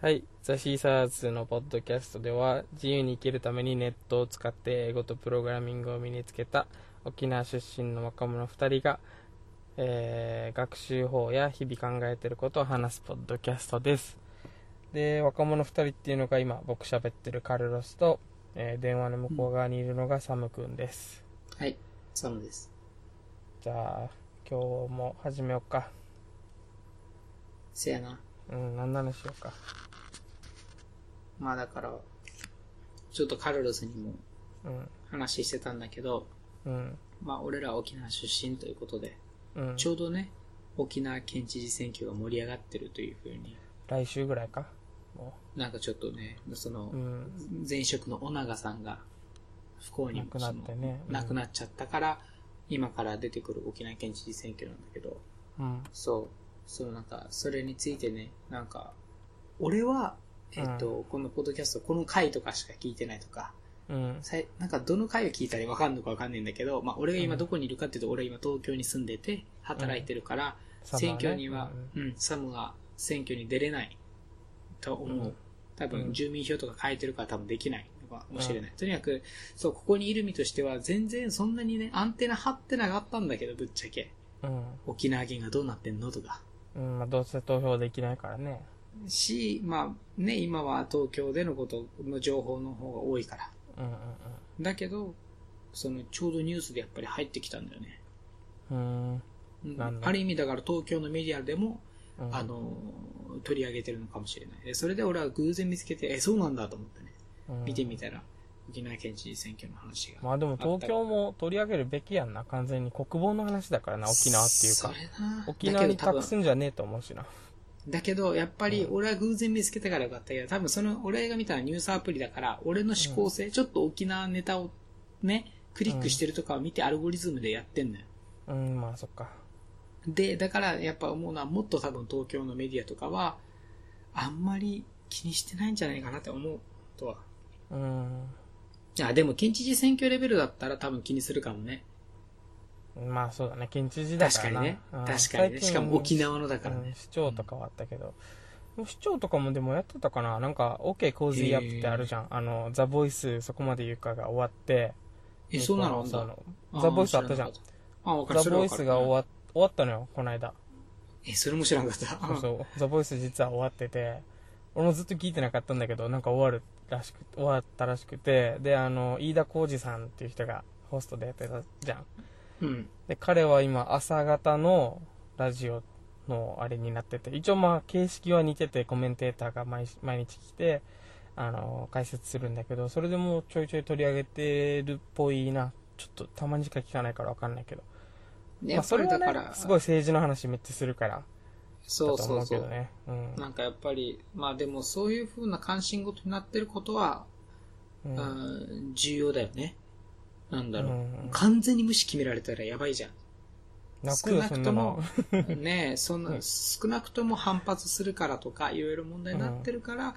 はい。ザ・シーサーズのポッドキャストでは、自由に生きるためにネットを使って英語とプログラミングを身につけた沖縄出身の若者2人が、えー学習法や日々考えていることを話すポッドキャストです。で、若者2人っていうのが今、僕喋ってるカルロスと、えー電話の向こう側にいるのがサムくんです。はい、サムです。じゃあ、今日も始めようか。せやな。うん、何の話しようか。まあだから、ちょっとカルロスにもうん、話してたんだけど、うん、まあ俺ら沖縄出身ということで、うん。ちょうどね、沖縄県知事選挙が盛り上がってるというふうに、来週ぐらいか？もなんかちょっとね、そのう。う、ん。前職の尾長さんが不幸に亡くなってねその亡くなっちゃったから、今から出てくる沖縄県知事選挙なんだけど、うん。そう、そうなんか、それについてね、なんか、俺は、えっ、と、このポッドキャスト、この回とかしか聞いてないとか、うん。さいなんかどの回を聞いたらわかんのかわかんないんだけど、まあ俺が今どこにいるかっていうと、俺は今東京に住んでて、働いてるから、サマーね選挙には、うん、サムが選挙に出れないと思う。うん多分、うん住民票とか変えてるから多分できないのかもしれない。とにかく、そう、ここにいる身としては、全然そんなにね、アンテナ張ってなかったんだけど、ぶっちゃけ。うん。沖縄県がどうなってんのとか。うん。まあ、どうせ投票できないからね。し、まあね、今は東京でのことの情報の方が多いから。うんうんだけど、その、ちょうどニュースでやっぱり入ってきたんだよね。うん。ある意味だから東京のメディアでも、うんあ、の、取り上げてるのかもしれない。でそれで俺は偶然見つけて、え、そうなんだと思ってね。うん見てみたら、沖縄県知事選挙の話が。まあでも東京も取り上げるべきやんな。完全に国防の話だからな、沖縄っていうか沖縄に託すんじゃねえと思うしな。だけど、やっぱり俺は偶然見つけたからよかったけど、多分その、俺が見たニュースアプリだから、俺の思考性、ちょっと沖縄ネタをね、クリックしてるとかを見てアルゴリズムでやってんのよ。うん、まあそっか。で、だからやっぱ思うのは、もっと多分東京のメディアとかは、あんまり気にしてないんじゃないかなって思うとは。うん。いや、でも県知事選挙レベルだったら多分気にするかもね。まあそうだね、県知事だからな。確かにね。うん確かにね。しかも沖縄のだからうんね。市長とかはあったけど。市長とかもでもやってたかななんか、OK コージーアップってあるじゃん。あの、ザ・ボイスそこまで言うかが終わって。え、そうなの？ザ・ボイスあったじゃん。。あ、わかる。ザ・ボイスが終わわ終わったのよ、この間。え、それも知らんかった。そうそう。ザ・ボイス実は終わってて、俺もずっと聞いてなかったんだけど、なんか終わるらしく、終わったらしくて、で、あの、飯田浩二さんっていう人がホストでやってたじゃん。うん。で、彼は今、朝方のラジオのあれになってて、一応まあ、形式は似てて、コメンテーターが毎毎日来て、あの、解説するんだけど、それでもちょいちょい取り上げてるっぽいな。ちょっとたまにしか聞かないからわかんないけど。まあ、それだから、、すごい政治の話めっちゃするから、そうそうそう。ね。うん。なんかやっぱり、まあでもそういう風な関心事になってることは、うんうん重要だよね。なんだろう、うん。完全に無視決められたらやばいじゃん。泣くよ、そんなの。ねえ、そんな、少なくとも反発するからとか、いろいろ問題になってるから、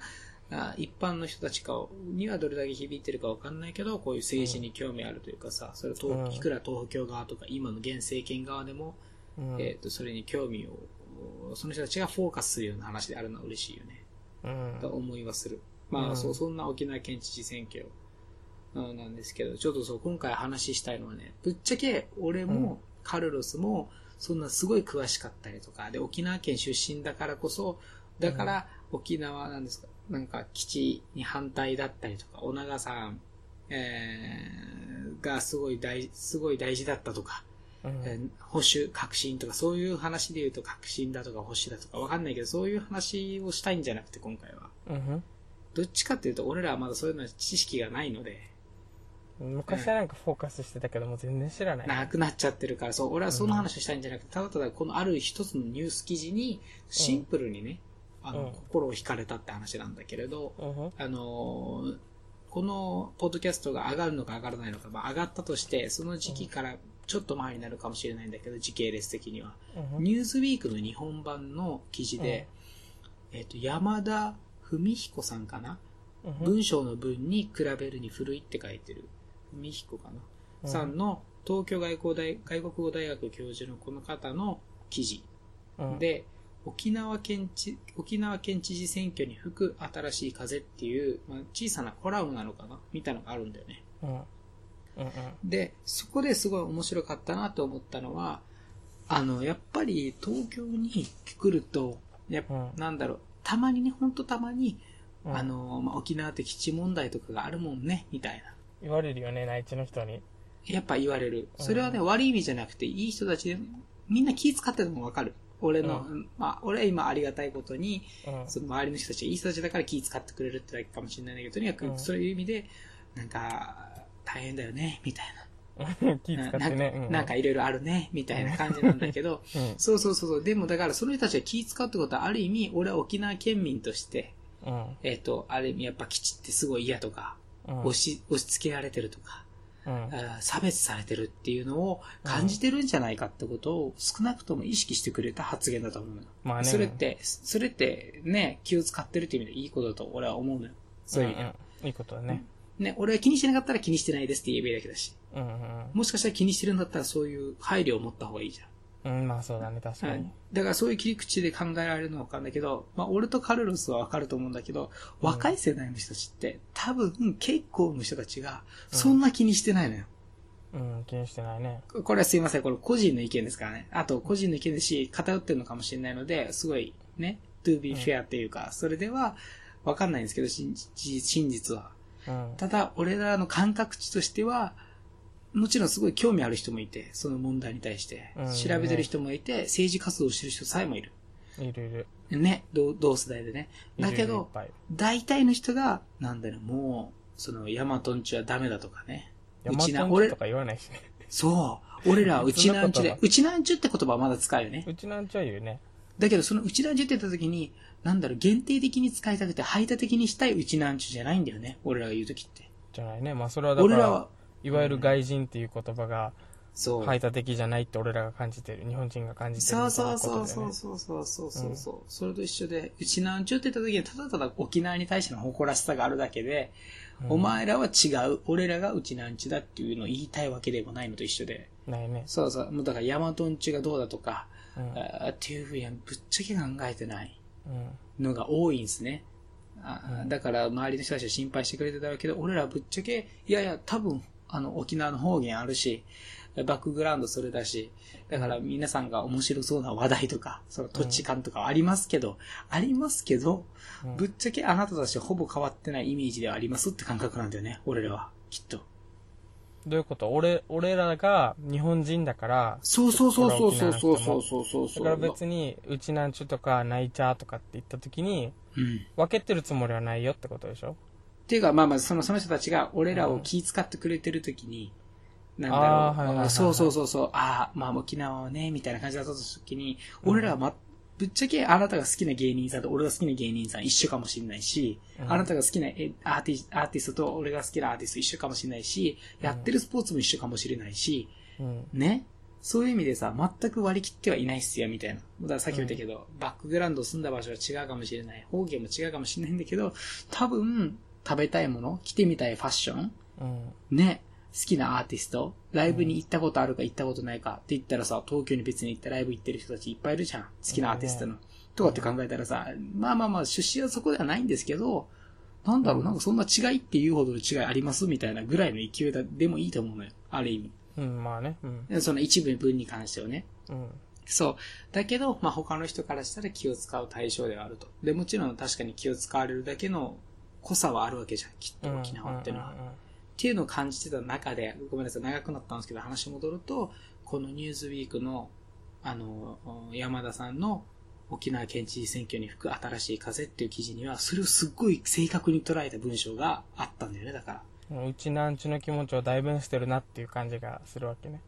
あ一般の人たちかにはどれだけ響いてるかわかんないけど、こういう政治に興味あるというかさ、それを東うんいくら東京側とか、今の現政権側でも、うん。えっ、と、それに興味を、その人たちがフォーカスするような話であるのは嬉しいよね。うん。と思いはする。まあ、うん。そう、そんな沖縄県知事選挙、うんなんですけど、ちょっとそう、今回話したいのはね、ぶっちゃけ俺うん。もカルロスも、そんなすごい詳しかったりとか、で、沖縄県出身だからこそ、だから沖縄なんですか、なんか基地に反対だったりとか、小長さん、えー、がすごい大、すごい大事だったとか、うん。えー保守、革新とか、そういう話で言うと革新だとか保守だとかわかんないけど、そういう話をしたいんじゃなくて、今回は。うん。どっちかっていうと、俺らはまだそういうの知識がないので、昔はなんかフォーカスしてたけども全然知らない。なくなっちゃってるから、そう、俺はその話をしたいんじゃなくて、ただただこのある一つのニュース記事に、シンプルにね、あの、うん。心を惹かれたって話なんだけれど、うん。あのーこのポッドキャストが上がるのか上がらないのか、まあ上がったとして、その時期からちょっと前になるかもしれないんだけど、時系列的には。うん。ニュースウィークの日本版の記事で、えっ、と、山田文彦さんかな？うん。文章の文に比べるに古いって書いてる、文彦かな、うんさんの東京外交大外国語大学教授のこの方の記事うんで、沖縄県知、沖縄県知事選挙に吹く新しい風っていう、まあ、小さなコラムなのかな？みたいなのがあるんだよね。うん。うんうん。で、そこですごい面白かったなと思ったのは、あの、やっぱり東京に来ると、やうんなんだろう、たまにね、ほんとたまに、うんあの、まあ、沖縄って基地問題とかがあるもんね、みたいな。言われるよね、内地の人に。やっぱ言われる。うんそれはね、悪い意味じゃなくて、いい人たちで、みんな気使ってるのもわかる。俺の、うまあ、俺は今ありがたいことに、うん。その周りの人たちがいい人たちだから気使ってくれるってだけかもしれないんだけど、とにかくうんそういう意味で、なんか、大変だよね、みたい気な。使ってね。なんかなんかいろいろあるね、みたいな感じなんだけど、うん。そうそうそうそう。でもだからその人たちが気使うってことはある意味、俺は沖縄県民として、うん。えっ、と、ある意味やっぱ基地ってすごい嫌とか、うん。押し、押し付けられてるとか、うん。差別されてるっていうのを感じてるんじゃないかってことを少なくとも意識してくれた発言だと思うのよ。まあね。それって、それってね、気を使ってるっていう意味でいいことだと俺は思うのよ。そういう意味では。んんいいことだね。ね、俺は気にしてなかったら気にしてないですって言えばいいだけだし。うんうんもしかしたら気にしてるんだったらそういう配慮を持った方がいいじゃん。うん。うん、まあそうだね、確かに。だからそういう切り口で考えられるのはわかるんだけど、まあ俺とカルロスはわかると思うんだけど、うん若い世代の人たちって多分結構の人たちがそんな気にしてないのよ。うん、気にしてないね。これはすいません、これ個人の意見ですからね。あと個人の意見ですし、偏ってるのかもしれないので、すごいね、to be fair っていうか、それではわかんないんですけど、真実真実は。うん。ただ、俺らの感覚値としては、もちろんすごい興味ある人もいて、その問題に対してうん。調べてる人もいて、政治活動をしてる人さえもいる。いるいる。ね、同同世代でね。だけど、大体の人が、なんだろう、もう、その、ヤマトンチはダメだとかね。ヤうちな、マトンチ俺と、か言わないしね。そう。俺らは うちなんちでうちなんちゅって言葉はまだ使うよね。うちなんちは言うね。だけど、そのうちなんちゅって言った時に、なんだろう、限定的に使いたくて排他的にしたいうちなんちゅじゃないんだよね。俺らが言う時って。じゃないね。まあそれはだから俺らは、、いわゆる外人っていう言葉がそう。排他的じゃないって俺らが感じてる。日本人が感じてるいそうなことだよね。そうそうそうそうそうそうそう、それと一緒で、うちなんちゅって言った時に、ただただ沖縄に対しての誇らしさがあるだけで、うんお前らは違う、俺らがうちなんちゅだっていうのを言いたいわけでもないのと一緒で、ないね。そうそう、もうだからヤマトンチュがどうだとか、うん。あーっていうふうにはぶっちゃけ考えてないうん。のが多いんですね。あうんだから周りの人たちは心配してくれてたわけど、俺らはぶっちゃけ、いやいや、多分、あの、沖縄の方言あるし、バックグラウンドそれだし、だから皆さんが面白そうな話題とか、その土地感とかはありますけど、ありますけど、うんぶっちゃけあなたたちはほぼ変わってないイメージではありますって感覚なんだよね、俺らは。きっと。どういうこと？俺、俺らが日本人だから、そうそうそうそうそうそうそうそうそうだから別に、うちなんちゅとか、ナイチャーとかって言った時に、うん。分けてるつもりはないよってことでしょ？っていうか、まあまあ、その、その人たちが俺らを気遣ってくれてるときに、なんだろう、はいはいはいはいそうそうそうそう、ああ、まあ沖縄はね、みたいな感じだったときに、俺らはま、ぶっちゃけあなたが好きな芸人さんと俺が好きな芸人さん一緒かもしれないし、うんあなたが好きなえアーティスアーティストと俺が好きなアーティスト一緒かもしれないし、やってるスポーツも一緒かもしれないし、うん。ね。そういう意味でさ、全く割り切ってはいないっすよ、みたいな。だからさっき言ったけど、バックグラウンド住んだ場所は違うかもしれない。方言も違うかもしれないんだけど、多分、食べたいもの、着てみたいファッション、うん。ね、好きなアーティスト、ライブに行ったことあるか行ったことないかって言ったらさ、東京に別に行ってライブ行ってる人たちいっぱいいるじゃん。好きなアーティストの。とかって考えたらさ、まあまあまあ、出身はそこではないんですけど、なんだろう、なんかそんな違いっていうほどの違いありますみたいなぐらいの勢いだでもいいと思うのよ。ある意味。うん、まあね。うん。その一部分に関してはね。うん。そう。だけど、まあ、他の人からしたら気を使う対象ではあると。で、もちろん確かに気を使われるだけの濃さはあるわけじゃん、きっと沖縄っていうのは。っていうのを感じてた中で、ごめんなさい、長くなったんですけど、話戻ると、このニュースウィークの、あの、山田さんの沖縄県知事選挙に吹く新しい風っていう記事には、それをすっごい正確に捉えた文章があったんだよね、だから。うちなんちゅの気持ちを代弁してるなっていう感じがするわけね。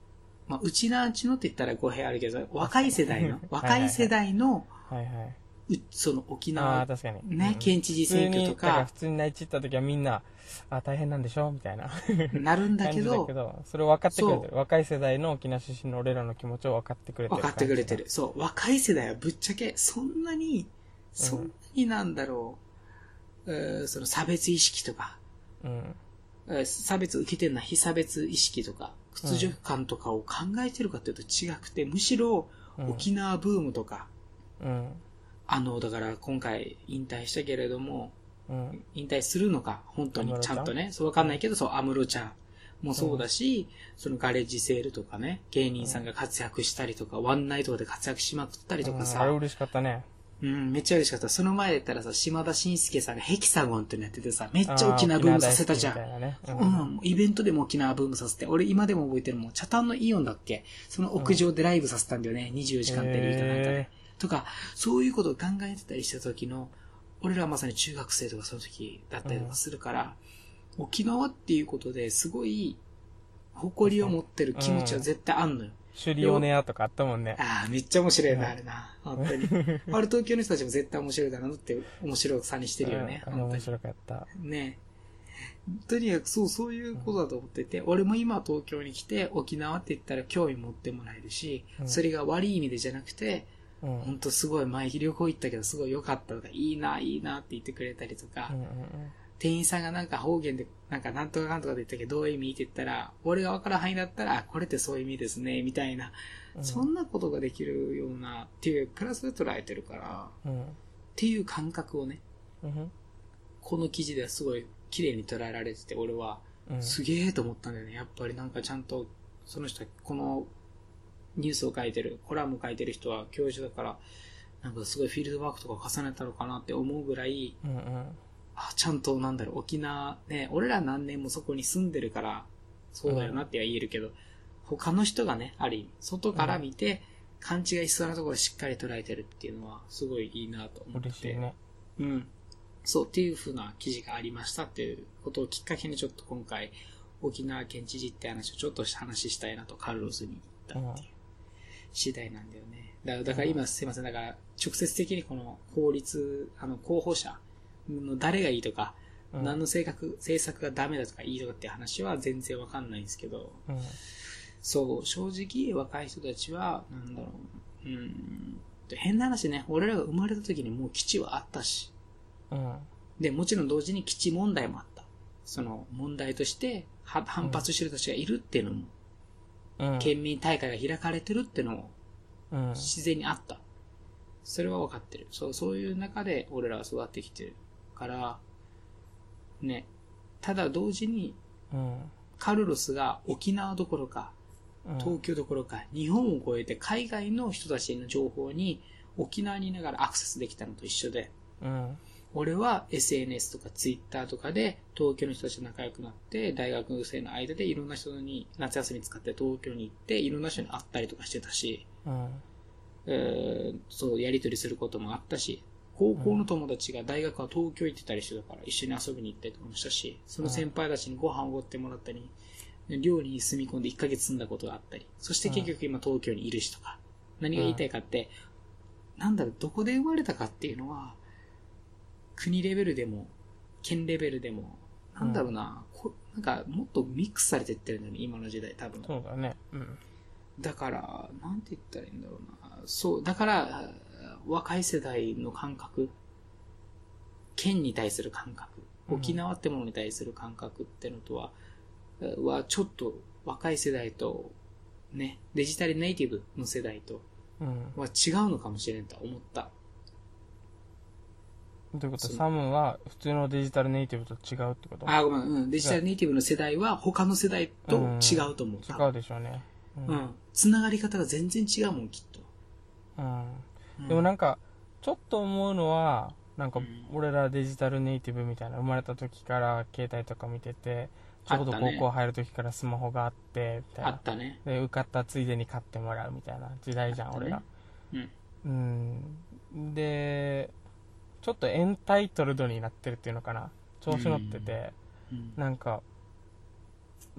まあ、うちなんちのって言ったら語弊あるけど、若い世代の、はい若い世代の、はいはい。うその沖あ縄あ、確かに。ねうん県知事選挙とか普通にだら普通に内地行った時はみんな、あ、大変なんでしょみたいななるんだけどけ、ど、それを分かってくれてそる。若い世代の沖縄出身の俺らの気持ちを分かってくれてる。分かってくれてる。。そう、若い世代はぶっちゃけ、そんなに、そんなになんだろう、えーその差別意識とか、うん。えー差別受けてるのは非差別意識とか、屈辱感とかを考えてるかというと違くて、むしろうん沖縄ブームとか、うん。あの、だから今回引退したけれども、うん。引退するのか、本当に安室ちゃん？とね、そうわかんないけど、そう、アムロちゃんもそうだし、そのガレージセールとかね、芸人さんが活躍したりとか、ワンナイトで活躍しまくったりとかさ、うんあれ嬉しかったね。うん、めっちゃ嬉しかった。その前で言ったらさ、島田紳介さんがヘキサゴンってのやっててさ、めっちゃ沖縄ブームさせたじゃん。あー沖縄大好きみたいなうね。ん、イベントでも沖縄ブームさせて、俺今でも覚えてるもん、チャタンのイオンだっけ？その屋上でライブさせたんだよね、24時間テレビかなんかでへ。とか、そういうことを考えてたりした時の、俺らはまさに中学生とかその時だったりとかするから、沖縄っていうことですごい、誇りを持ってる気持ちは絶対あんのよ。シュリオネアとかあったもんね。ああ、めっちゃ面白いな、うんあれな。本当に。あれ東京の人たちも絶対面白いだなって面白さにしてるよね。うん。面白かった。ねとにかくそう、そういうことだと思ってて、俺も今東京に来て沖縄って言ったら興味持ってもらえるし、うんそれが悪い意味でじゃなくて、うん。ほんとすごい前旅行行ったけどすごい良かったとか、いいな、いいなって言ってくれたりとか、うんうん店員さんがなんか方言で、なんかなんとかなんとかで言ったけど、どういう意味って言ったら、俺が分からん範囲だったら、あこれってそういう意味ですね、みたいな、うんそんなことができるような、っていう、プラスで捉えてるから、うん。っていう感覚をね、うん。この記事ではすごい綺麗に捉えられてて、俺は、うん。すげえと思ったんだよね。やっぱりなんかちゃんと、その人は、このニュースを書いてる、コラム書いてる人は教授だから、なんかすごいフィールドワークとか重ねたのかなって思うぐらい、うんうん。あ、ちゃんとなんだろう、沖縄、ね、俺ら何年もそこに住んでるから、そうだよなっては言えるけど、他の人がね、ある意味、外から見て、勘違いしそうなところをしっかり捉えてるっていうのは、すごいいいなと思って。嬉しいね。うん。そう、っていう風な記事がありましたっていうことをきっかけにちょっと今回、沖縄県知事って話をちょっと話したいなとカルロスに言ったっていう次第なんだよね。だからだから今すいません、だから直接的にこの法律、あの候補者の誰がいいとか、うん何の性格、政策がダメだとかいいとかって話は全然わかんないんですけど、うん。そう、正直若い人たちは、なんだろう、うん、変な話ね、俺らが生まれた時にもう基地はあったし、うん。で、もちろん同時に基地問題もあった。その問題としては反発してる人たちがいるっていうのも、うん。県民大会が開かれてるってのもうん。自然にあった。それは分かってる。そう、そういう中で俺らは育ってきてるから、ね。ただ同時に、うん。カルロスが沖縄どころか、うん。東京どころか、日本を超えて海外の人たちへの情報に沖縄にいながらアクセスできたのと一緒で、うん。俺は SNS とか Twitter とかで東京の人たちと仲良くなって、大学生の間でいろんな人に夏休み使って東京に行って、いろんな人に会ったりとかしてたし、うん。えーそう、やりとりすることもあったし、高校の友達が大学は東京行ってたりしてたから、一緒に遊びに行ったりとかもしたし、その先輩たちにご飯をおごってもらったり、寮に住み込んで1ヶ月住んだことがあったり、そして結局今東京にいるしとか、何が言いたいかって、なんだろう、どこで生まれたかっていうのは、国レベルでも、県レベルでも、なんだろうな、こなんかもっとミックスされてってるんだよね、今の時代多分。そうだね。うん。だから、なんて言ったらいいんだろうな。そう、だから、若い世代の感覚、県に対する感覚、うん沖縄ってものに対する感覚ってのとは、はちょっと若い世代と、ね、デジタルネイティブの世代とうん。は違うのかもしれんと思った。ということ？サムは普通のデジタルネイティブと違うってこと？あ、ごめん、うん、デジタルネイティブの世代は他の世代と違うと思う。多分違うでしょうね。ううん。つながり方が全然違うもん、きっと。うん。うんでもなんか、ちょっと思うのは、なんかうん、俺らデジタルネイティブみたいな、生まれた時から携帯とか見てて、ちょうど高校入る時からスマホがあって、みたいなあっ。たね。で、受かったついでに買ってもらうみたいな時代じゃん、ね俺ら。うん。うん。で、ちょっとエンタイトルドになってるっていうのかな。調子乗ってて、うんなんか、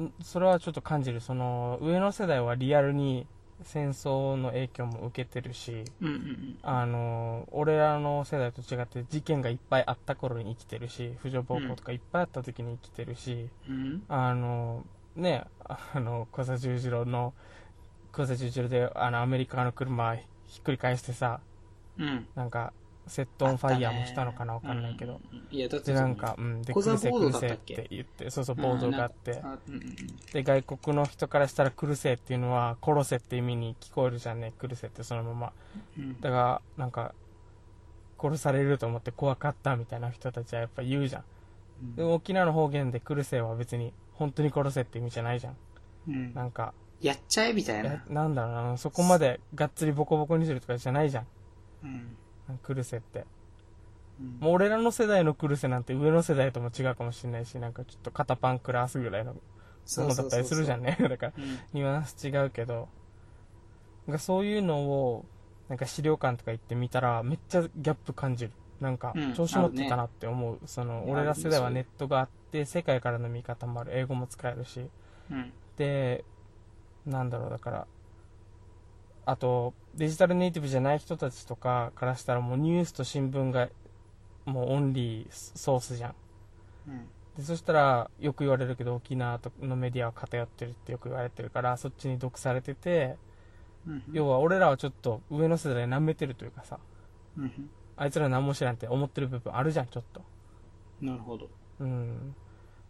んそれはちょっと感じる。その、上の世代はリアルに戦争の影響も受けてるし、うんうんうん。あの、俺らの世代と違って事件がいっぱいあった頃に生きてるし、婦女暴行とかいっぱいあった時に生きてるし、うん。あの、ね、あの、小佐十次郎の、小佐十次郎で、あの、アメリカの車ひっくり返してさ、うん。なんか、セットオンファイヤーもしたのかなわかんないけど。うん。いや、だってで、なんか、うん、で、クルセクルセって言って、そうそう、ボードがあって、で、外国の人からしたらクルセっていうのは、殺せって意味に聞こえるじゃんね、クルセってそのまま。うんだから、なんか、殺されると思って怖かったみたいな人たちはやっぱ言うじゃん。うんでも沖縄の方言で来るせいは別に本当に殺せって意味じゃないじゃん。うんなんか、やっちゃえみたいえな。なんだろうな、そこまでがっつりボコボコにするとかじゃないじゃん。うん来るせって。うんもう俺らの世代のクルセなんて上の世代とも違うかもしれないし、なんかちょっと肩パンクラスぐらいのものだったりするじゃんね。だから、うんニュアンス違うけど、なんかそういうのを、なんか資料館とか行ってみたら、めっちゃギャップ感じる。なんかうん、調子乗ってたなって思う。その、あるね俺ら世代はネットがあって、世界からの見方もある。英語も使えるし。うんで、なんだろう、だから、あと、デジタルネイティブじゃない人たちとかからしたらもうニュースと新聞がもうオンリーソースじゃん。うんでそしたら、よく言われるけど、沖縄のメディアは偏ってるってよく言われてるから、そっちに毒されてて、うん要は俺らはちょっと上の世代舐めてるというかさ、うんあいつら何も知らんって思ってる部分あるじゃん、ちょっと。なるほど。うん。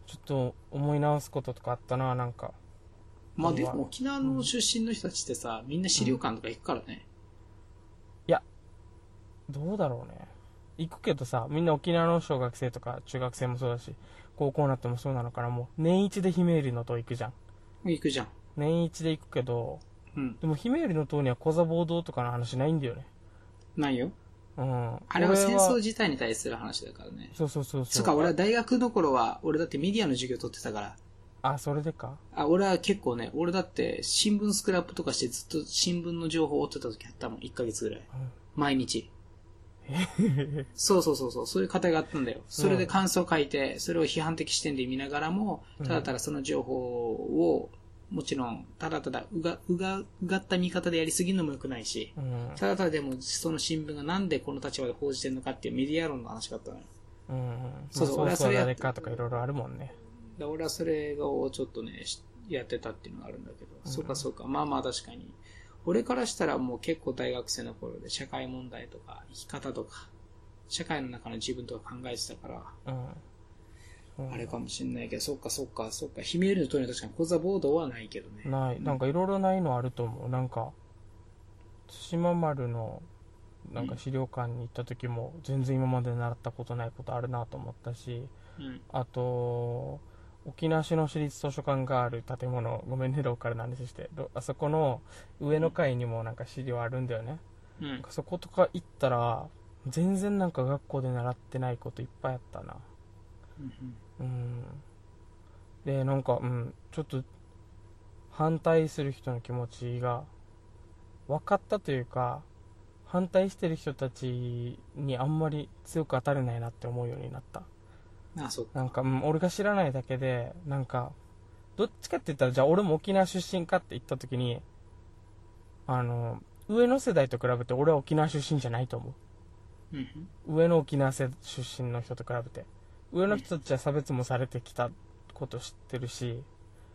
ちょっと思い直すこととかあったな、なんか。まあでも沖縄の出身の人たちってさ、みんな資料館とか行くからね。どうだろうね。行くけどさ、みんな沖縄の小学生とか中学生もそうだし、高校になってもそうなのかな、もう年一でひめゆりの塔行くじゃん。行くじゃん。年一で行くけど、うん。でもひめゆりの塔には小座暴動とかの話ないんだよね。ないよ。うん。あれは俺戦争自体に対する話だからね。そうそうそうそう。つうか俺は大学の頃は、俺だってメディアの授業取ってたから。あ、それでか？あ、俺は結構ね、俺だって新聞スクラップとかしてずっと新聞の情報を追ってた時あったもん。1ヶ月ぐらい。毎日。そうそうそうそう、そういう方があったんだよ。それで感想を書いて、それを批判的視点で見ながらも、ただただその情報を、もちろん、ただただうが、うが、うがった見方でやりすぎるのも良くないし、うん。ただただでもその新聞がなんでこの立場で報じてるのかっていうメディア論の話があったのよ。うん。そうそう俺はそれやっ誰かとかいろいろあるもんね。で俺はそれをちょっとね、しやってたっていうのがあるんだけど、そうかそうか、まあまあ確かに。俺からしたらもう結構大学生の頃で社会問題とか生き方とか、社会の中の自分とか考えてたから、うん。あれかもしんないけど、そっかそっかそっか、ひめゆりの通りは確かに講座ボードはないけどね。ない。なんかいろいろないのあると思う。なんか、対馬丸の、なんか資料館に行った時も、全然今まで習ったことないことあるなと思ったし、うん。あと、沖縄市の市立図書館がある建物、ごめんね、ローカルな話して、ろあそこの上の階にもなんか資料あるんだよね。うんそことか行ったら、全然なんか学校で習ってないこといっぱいあったな。うん。で、なんか、うん、ちょっと、反対する人の気持ちが、分かったというか、反対してる人たちにあんまり強く当たれないなって思うようになった。なんか、うん、俺が知らないだけで、なんか、どっちかって言ったら、じゃあ俺も沖縄出身かって言った時に、あの、上の世代と比べて俺は沖縄出身じゃないと思うん。う。上の沖縄世出身の人と比べて。上の人たちは差別もされてきたこと知ってるし、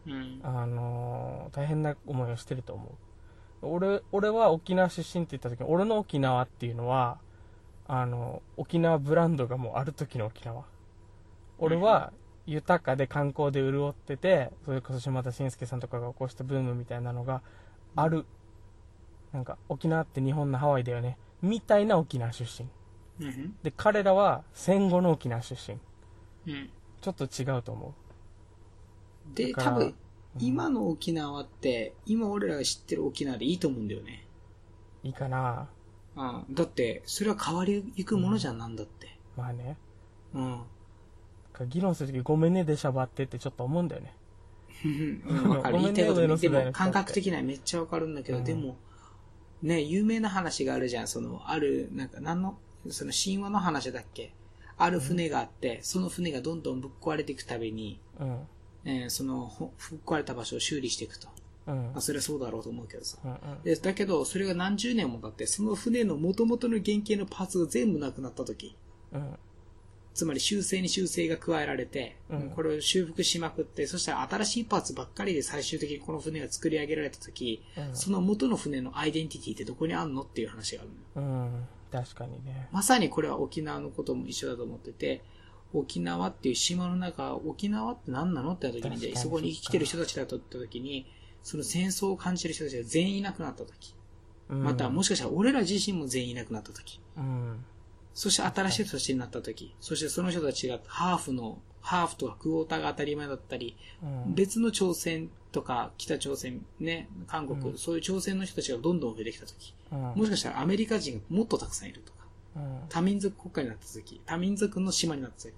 うん。あの大変な思いをしてると思う。俺、俺は沖縄出身って言った時に、俺の沖縄っていうのは、あの、沖縄ブランドがもうある時の沖縄。俺は豊かで観光で潤ってて、それこそ島田紳介さんとかが起こしたブームみたいなのがある。なんか、沖縄って日本のハワイだよね。みたいな沖縄出身。うん。で、彼らは戦後の沖縄出身。うん。ちょっと違うと思で、だから多分、今の沖縄って、今俺らが知ってる沖縄でいいと思うんだよね。う。いいかなうん。だって、それは変わりゆくものじゃん、なんだって。まあね。うん。議論するときごめんねでしゃばってってちょっと思うんだよね。うんわかる。言いたいこと上の世代の人ってでも感覚的にはめっちゃわかるんだけど、うんでも、ね、有名な話があるじゃん。その、ある、なんか、何の、その神話の話だっけ？ある船があって、その船がどんどんぶっ壊れていくたびに、うん。えーその、ほぶっ壊れた場所を修理していくと。うん。まあ、それはそうだろうと思うけどさ。うん。で、だけど、それが何十年も経って、その船の元々の原型のパーツが全部なくなった時、うん。つまり修正に修正が加えられて、うんこれを修復しまくって、そしたら新しいパーツばっかりで最終的にこの船が作り上げられた時、うんその元の船のアイデンティティってどこにあんのっていう話があるのよ。うん。確かにね。まさにこれは沖縄のことも一緒だと思ってて、沖縄っていう島の中、沖縄って何なのってなった時に、そこに生きてる人たちだとった時に、その戦争を感じる人たちが全員いなくなった時、うんまたもしかしたら俺ら自身も全員いなくなった時、うん。そして新しい人たちになった時、そしてその人たちがハーフの、ハーフとかクォーターが当たり前だったり、うん。別の朝鮮とか北朝鮮、ね、韓国、うんそういう朝鮮の人たちがどんどん増えてきた時、うん。もしかしたらアメリカ人がもっとたくさんいるとか、うん。多民族国家になった時、多民族の島になった時、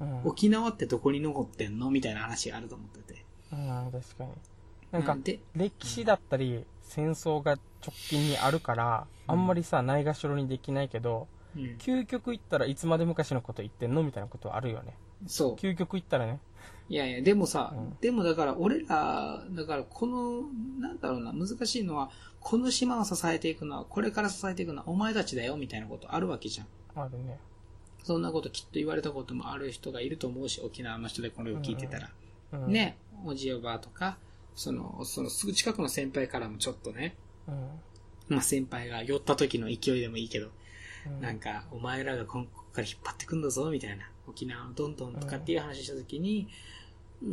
うん。沖縄ってどこに残ってんのみたいな話があると思ってて。うん、確かに。なんか、で、歴史だったり、戦争が直近にあるから、うんあんまりさ、ないがしろにできないけど、うん、究極言ったらいつまで昔のこと言ってんのみたいなことはあるよね。そう。究極言ったらね。いやいや、でもさ、うんでもだから俺ら、だからこの、なんだろうな、難しいのは、この島を支えていくのは、これから支えていくのはお前たちだよ、みたいなことあるわけじゃん。あるね。そんなこときっと言われたこともある人がいると思うし、沖縄の人でこれを聞いてたら。うん。ね、おじおばあとか、その、そのすぐ近くの先輩からもちょっとね、うん。まあ先輩が寄った時の勢いでもいいけど、うん。なんか、お前らがここから引っ張ってくんだぞ、みたいな。沖縄をどんどんとかっていう話した時に、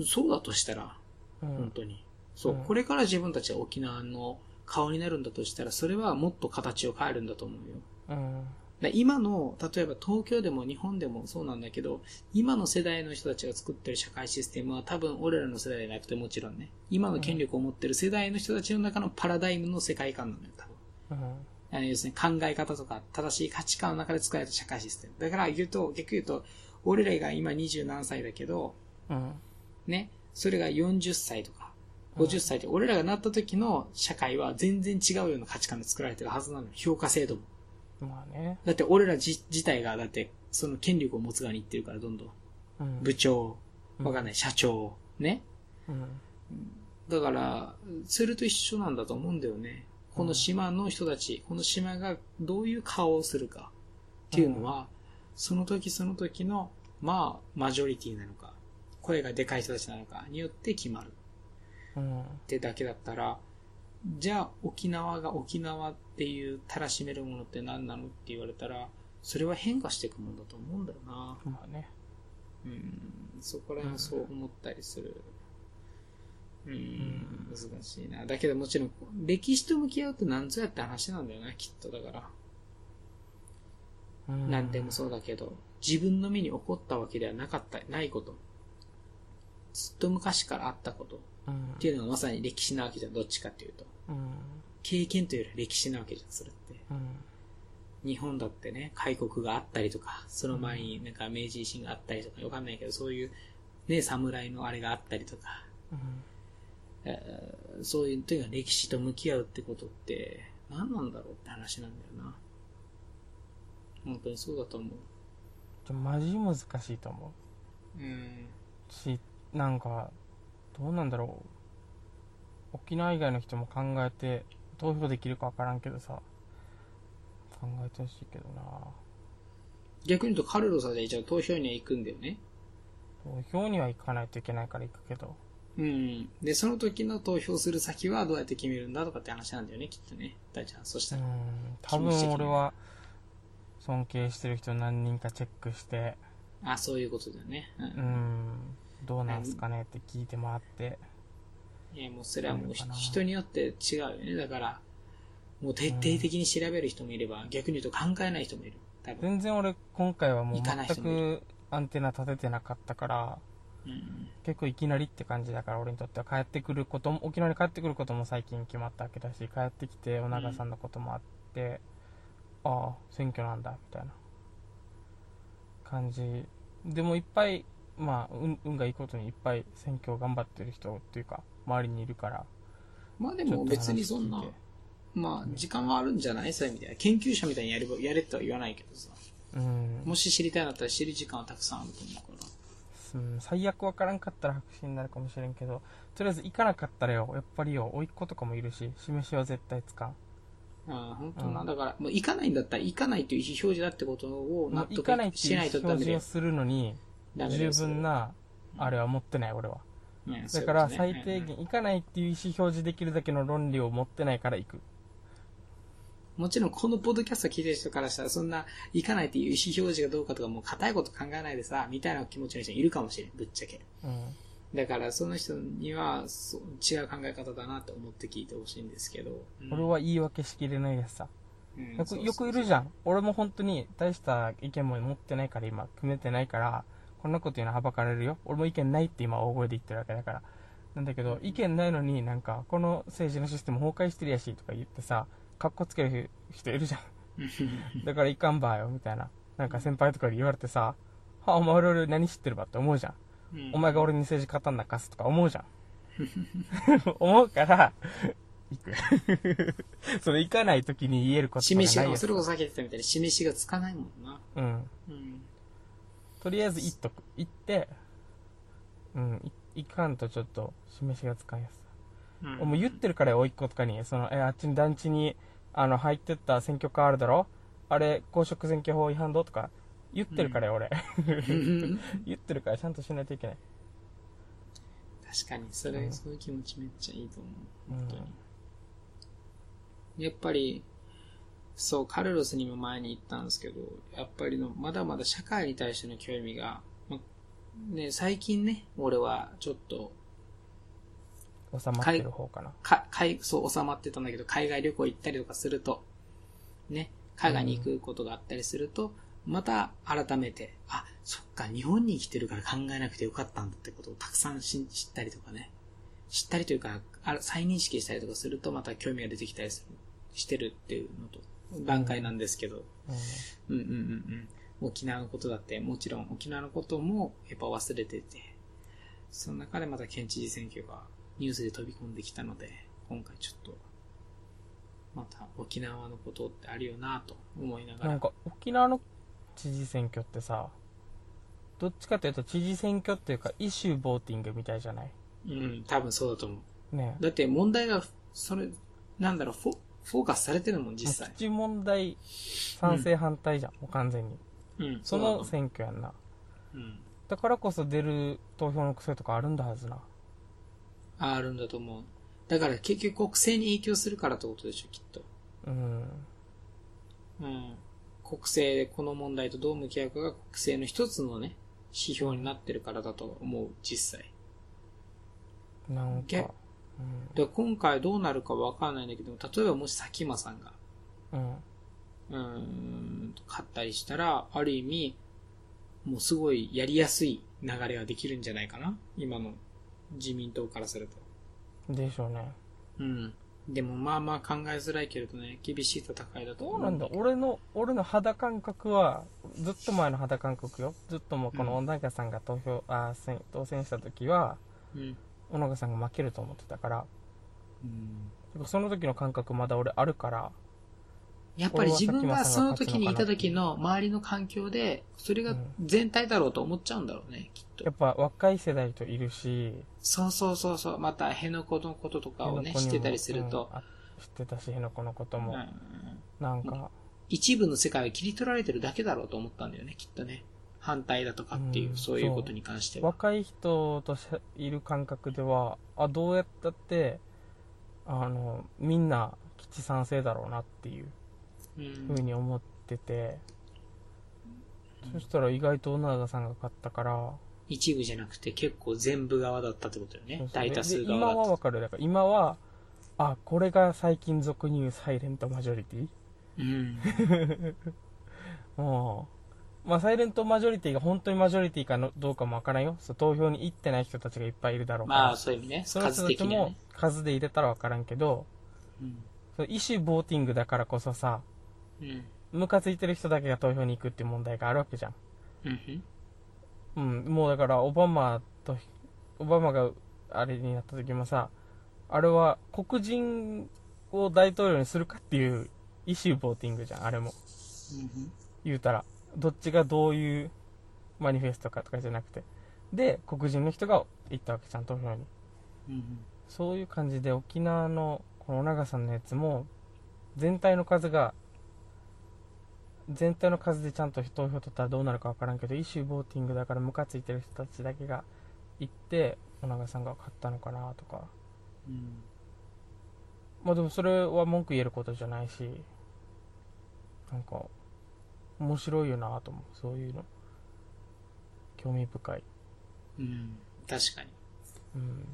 そうだとしたら、うん、本当に。そう、うんこれから自分たちが沖縄の顔になるんだとしたら、それはもっと形を変えるんだと思うよ。今の、例えば東京でも日本でもそうなんだけど、今の世代の人たちが作ってる社会システムは多分俺らの世代じゃなくてもちろんね、今の権力を持ってる世代の人たちの中のパラダイムの世界観なのよ、多分。要するに考え方とか正しい価値観の中で作られた社会システム。だから言うと、逆言うと、俺らが今20何歳だけど、うん。ね、それが40歳とか、50歳で、俺らがなった時の社会は全然違うような価値観で作られてるはずなのよ。評価制度も。まあね。だって俺ら自自体が、だって、その権力を持つ側に行ってるから、どんどん。うん。部長、うんわかんない、社長、ね。うん。だから、それと一緒なんだと思うんだよね。この島の人たち、この島がどういう顔をするかっていうのは、その時その時の、まあ、マジョリティなのか、声がでかい人たちなのかによって決まるうん。ってだけだったら、じゃあ沖縄が沖縄っていうたらしめるものって何なのって言われたら、それは変化していくもんだと思うんだよな。まあね。うん、そこら辺そう思ったりする。うん、難しいな。だけどもちろん、歴史と向き合うって何ぞやって話なんだよな、きっとだから。うん。何でもそうだけど、自分の身に起こったわけではなかった、ないこと。ずっと昔からあったこと。うん。っていうのがまさに歴史なわけじゃん、どっちかっていうと。うん。経験というよりは歴史なわけじゃん、それって。うん。日本だってね、開国があったりとか、その前になんか明治維新があったりとか、わかんないけど、そういう、ね、侍のあれがあったりとか、うん。えーそういう、というか歴史と向き合うってことって、何なんだろうって話なんだよな。本当にそうだと思う。じゃマジ難しいと思うん。うしなんかどうなんだろう沖縄以外の人も考えて投票できるか分からんけどさ考えてほしいけどな逆に言うと、カルロスはじゃあ投票には行くんだよね。投票には行かないといけないから行くけどうん。で、その時の投票する先はどうやって決めるんだとかって話なんだよね、きっとね。大ちゃん、そしたら。うん多分俺は尊敬してる人何人かチェックしてあ、そういうことだよね。うんうんどうなんすかねって聞いて回っていや、もうそれはもう人によって違うよね。だから、もう徹底的に調べる人もいれば、逆に言うと考えない人もいる。多分。全然俺今回はもう行かない全くアンテナ立ててなかったからうん。結構いきなりって感じだから俺にとっては帰ってくることも沖縄に帰ってくることも最近決まったわけだし帰ってきてお長さんのこともあって、ああ選挙なんだみたいな感じでもいっぱいまあ運運がいいことにいっぱい選挙を頑張ってる人っていうか周りにいるからまあでも別にそんなまあ時間はあるんじゃない？そういう意味では。研究者みたいにやれば、やれとは言わないけどさ。うんもし知りたいんだったら知る時間はたくさんあると思うから。うん最悪分からんかったら白紙になるかもしれんけどとりあえず行かなかったらよやっぱりよ甥っ子とかもいるし示しは絶対つかんああ、本当な。うんだから、もう行かないんだったら行かないという意思表示だってことをも納う行かないっていう得しないとダメだよ。表示を。するのに十分なあれは持ってない俺は。だから最低限行かないっていう意思表示できるだけの論理を持ってないから行くもちろんこのポッドキャスト聞いてる人からしたらそんな行かないっていう意思表示がどうかとかもう硬いこと考えないでさ、みたいな気持ちの人いるかもしれん、ぶっちゃけ。うんだからその人にはそう違う考え方だなと思って聞いてほしいんですけど。うん俺は言い訳しきれないやつさうんよくよくいるじゃん。俺も本当に大した意見も持ってないから今、組めてないから、こんなこと言うのはばかれるよ。俺も意見ないって今大声で言ってるわけだから。なんだけど、意見ないのになんか、この政治のシステム崩壊してるやしとか言ってさ、カッコつける人いるじゃん。だからいかんばよ、みたいな。なんか先輩とかに言われてさ、は、お前俺何知ってるばって思うじゃん。うんお前が俺に政治語んなかすとか思うじゃん。思うから、行く。それ行かない時に言えることがない示しが、それこそさっき言ってたみたいに示しがつかないもんな。うん。うん。とりあえず行っとく。行って、うん、い行かんとちょっと示しがつかんやつ。うんもう言ってるからよ、甥っ子とかに、その、え、あっちに団地に、あの、入ってった選挙カーあるだろ？あれ、公職選挙法違反どとか、言ってるからよ、俺。う ん言ってるからちゃんとしないといけない。確かに、それ、うんそういう気持ちめっちゃいいと思う。うん本当に。やっぱり、そう、カルロスにも前に言ったんですけど、やっぱりの、まだまだ社会に対しての興味が、まね、最近ね、俺はちょっと、収まってる方かな。か、海、そう、収まってたんだけど、海外旅行行ったりとかすると、ね、海外に行くことがあったりすると、また改めて、あ、そっか、日本に来てるから考えなくてよかったんだってことをたくさんし知ったりとかね。知ったりというか、あ再認識したりとかすると、また興味が出てきたりする、してるっていうのと、段階なんですけど、うんうんうんうんうん。沖縄のことだって、もちろん沖縄のこともやっぱ忘れてて、その中でまた県知事選挙がニュースで飛び込んできたので、今回ちょっと、また沖縄のことってあるよなと思いながら。なんか、沖縄の知事選挙ってさ、どっちかというと知事選挙っていうか、イシューボーティングみたいじゃない？うん、多分そうだと思う。ねだって問題が、それ、なんだろう、フォフォーカスされてるもん、実際基。地問題賛成反対じゃん、もう完全に。うん、その選挙やんな。う。うん。だからこそ出る投票の癖とかあるんだはずな。ああるんだと思う。だから結局国政に影響するからってことでしょ、きっと。うん。うん。国政でこの問題とどう向き合うかが国政の一つのね、指標になってるからだと思う、実際。なんけか。で、今回どうなるかわかんないんだけど、例えばもし佐喜眞さんが、うん。うん、勝ったりしたら、ある意味、もうすごいやりやすい流れができるんじゃないかな今の自民党からすると。でしょうね。うん。でもまあまあ考えづらいけれどね、厳しい戦いだと思どうなんだ？俺の、俺の肌感覚は、ずっと前の肌感覚よ。ずっともうこのうん小長さんが投票、あ選当選した時は、うん。小長さんが負けると思ってたから、うんその時の感覚まだ俺あるから、やっぱり自分がその時にいた時の周りの環境で、それが全体だろうと思っちゃうんだろうね、きっと。や。っぱ若い世代といるし、そうそうそうそう。また、辺野古のこととかをね、知ってたりすると。うん、あ知ってたし、辺野古のことも、うん。なんか、一部の世界を切り取られてるだけだろうと思ったんだよね、きっとね。反対だとかっていう、うんそういうことに関しては。若い人としいる感覚では、あ、どうやったって、あの、みんな基地賛成だろうなっていう。うんふうに思ってて、そしたら意外と小長さんが勝ったから、一部じゃなくて結構全部側だったってことよねそう。そう大多数側だった。はわかる。だから今は、あ、これが最近俗に言うサイレントマジョリティ？うん。もう、まあ、サイレントマジョリティが本当にマジョリティかのどうかもわからんよ。そう投票に行ってない人たちがいっぱいいるだろうから。まあ、そういう意味ね。その人数たちも。数で入れたらわからんけど、うん。そのイシューボーティングだからこそさ、うん。ムカついてる人だけが投票に行くっていう問題があるわけじゃん。うん。うん、もうだからオバマと、オバマがあれになった時もさ、あれは黒人を大統領にするかっていうイシューボーティングじゃん、あれも。うん。言うたら。どっちがどういうマニフェストかとかじゃなくて。で、黒人の人が行ったわけじゃん、投票に。うん。そういう感じで沖縄のこの長さんのやつも全体の数が全体の数でちゃんと投票取ったらどうなるかわからんけどイシューボーティングだからムカついてる人たちだけが行って小長さんが勝ったのかなとかうん。まあでもそれは文句言えることじゃないしなんか面白いよなと思うそういうの興味深いうん。確かに。うん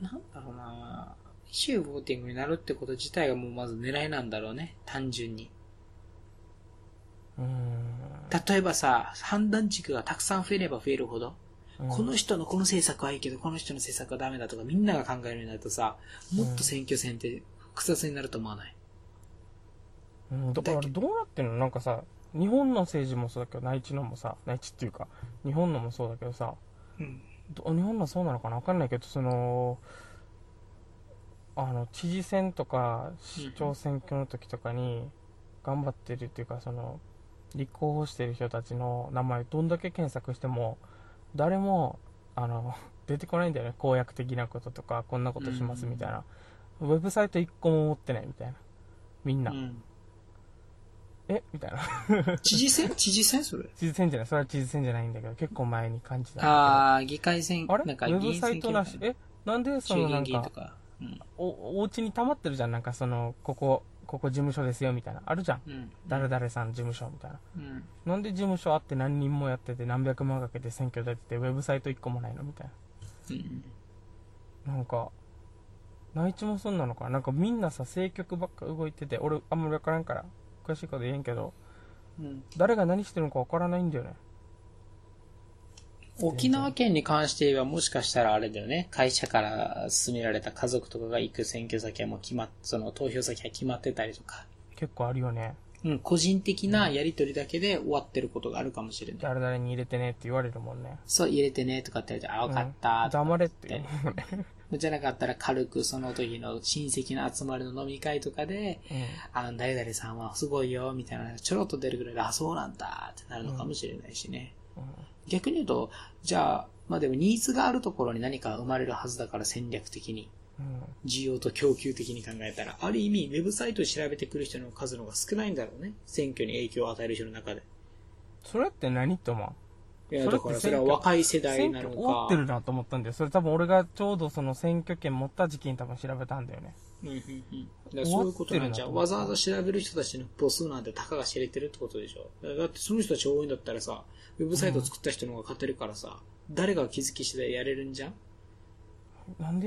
なんだろうなイシューボーティングになるってこと自体がもうまず狙いなんだろうね。単純に。例えばさ、判断軸がたくさん増えれば増えるほど、うん。この人のこの政策はいいけど、この人の政策はダメだとかみんなが考えるようになるとさ、もっと選挙戦って複雑になると思わない、うん、だからどうなってんの？なんかさ、日本の政治もそうだけど、内地のもさ、内地っていうか、日本のもそうだけどさ、うん。ど日本のそうなのかな？わかんないけど、その、あの、知事選とか市長選挙の時とかに頑張ってるっていうか、その、立候補してる人たちの名前どんだけ検索しても、誰も、あの、出てこないんだよね。公約的なこととか、こんなことしますみたいな。ウェブサイト1個も持ってないみたいな。みんな。うん。え？みたいな。知事選？知事選それ？知事選じゃない。それは知事選じゃないんだけど、結構前に感じた。ああ、議会選、あれ？なんかウェブサイトなし挙。え？なんでそのなんか、か。うん。お、お家に溜まってるじゃん。なんかその、ここ、ここ事務所ですよ、みたいな。あるじゃん。うん。誰々さん事務所、みたいな。うん。なんで事務所あって何人もやってて何百万かけて選挙出てて、ウェブサイト1個もないのみたいうん。な。なんか、内地もそんなのかな？なんかみんなさ、政局ばっか動いてて、俺あんまりわからんから、詳しいこと言えんけど、うん。誰が何してるのかわからないんだよね。沖縄県に関して言えばもしかしたらあれだよね。会社から勧められた家族とかが行く選挙先はもう決まっ、その投票先が決まってたりとか。結構あるよね。うん、個人的なやりとりだけで終わってることがあるかもしれない。誰々に入れてねって言われるもんね。そう、入れてねとかって言われて、あ、わかったうん黙れって言うもんね。じゃなかったら軽くその時の親戚の集まりの飲み会とかで、うん。あ、誰々さんはすごいよ、みたいな、ちょろっと出るぐらいで、あ、そうなんだ、ってなるのかもしれないしね。うん逆に言うと、じゃあ、まあでもニーズがあるところに何か生まれるはずだから戦略的に。うん需要と供給的に考えたら、ある意味、ウェブサイトを調べてくる人の数の方が少ないんだろうね。選挙に影響を与える人の中で。それって何って思う？いや、だからそれは若い世代選なの挙終わってか。るなと思ったんだよ。それ多分俺がちょうどその選挙権持った時期に多分調べたんだよね。うんうんうん。だからそういうことなんじゃん。わざわざ調べる人たちの母数なんてたかが知れてるってことでしょ。だってその人たち多いんだったらさ、ウェブサイト作った人の方が勝てるからさ、誰が気づき次第やれるんじゃんなんでや